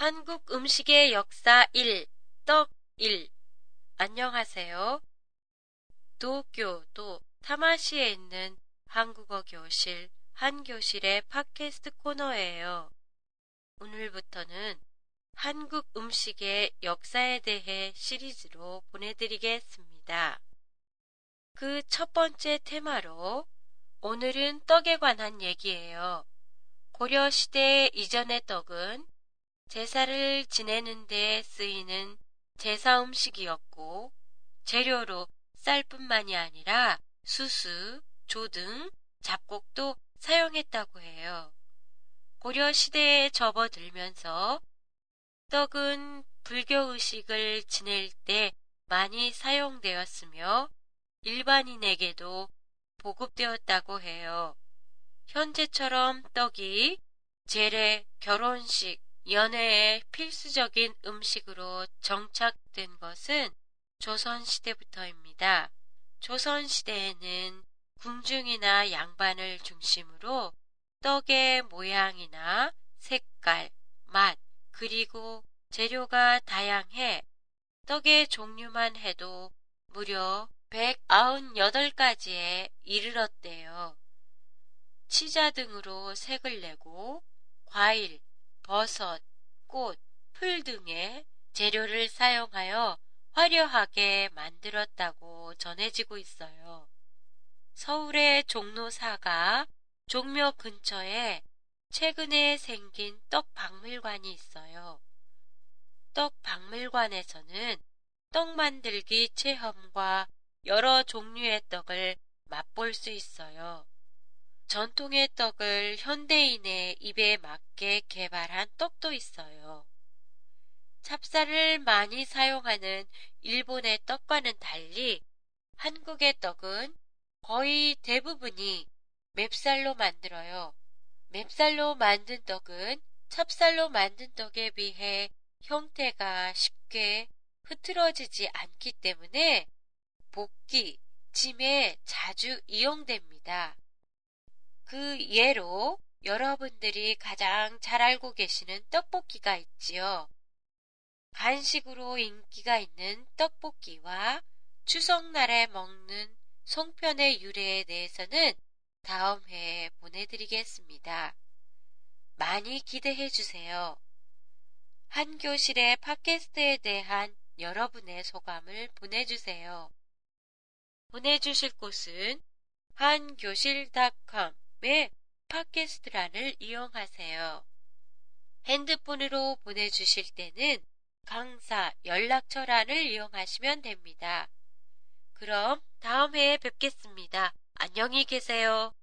한국 음식의 역사 1, 떡 1. 안녕하세요. 도쿄도 타마시에 있는 한국어 교실 한 교실의 팟캐스트 코너예요. 오늘부터는 한국 음식의 역사에 대해 시리즈로 보내드리겠습니다. 그 첫 번째 테마로 오늘은 떡에 관한 얘기예요. 고려시대 이전의 떡은 제사를 지내는 데 쓰이는 제사 음식이었고 재료로 쌀뿐만이 아니라 수수, 조 등, 잡곡도 사용했다고 해요. 고려 시대에 접어들면서 떡은 불교 의식을 지낼 때 많이 사용되었으며 일반인에게도 보급되었다고 해요. 현재처럼 떡이 재래, 결혼식, 연애의 필수적인 음식으로 정착된 것은 조선시대부터입니다. 조선시대에는 궁중이나 양반을 중심으로 떡의 모양이나 색깔, 맛, 그리고 재료가 다양해 떡의 종류만 해도 무려 198가지에 이르렀대요. 치자 등으로 색을 내고 과일, 버섯, 꽃, 풀 등의 재료를 사용하여 화려하게 만들었다고 전해지고 있어요. 서울의 종로사가 종묘 근처에 최근에 생긴 떡 박물관이 있어요. 떡 박물관에서는 떡 만들기 체험과 여러 종류의 떡을 맛볼 수 있어요. 전통의 떡을 현대인의 입에 맞게 개발한 떡도 있어요. 찹쌀을 많이 사용하는 일본의 떡과는 달리 한국의 떡은 거의 대부분이 맵쌀로 만들어요. 맵쌀로 만든 떡은 찹쌀로 만든 떡에 비해 형태가 쉽게 흐트러지지 않기 때문에 볶기, 찜에 자주 이용됩니다. 그 예로 여러분들이 가장 잘 알고 계시는 떡볶이가 있지요. 간식으로 인기가 있는 떡볶이와 추석날에 먹는 송편의 유래에 대해서는 다음 회에 보내드리겠습니다. 많이 기대해 주세요. 한 교실의 팟캐스트에 대한 여러분의 소감을 보내주세요. 보내주실 곳은 한교실닷컴 의 팟캐스트란을 이용하세요. 핸드폰으로 보내주실 때는 강사 연락처란을 이용하시면 됩니다. 그럼 다음 회에 뵙겠습니다. 안녕히 계세요.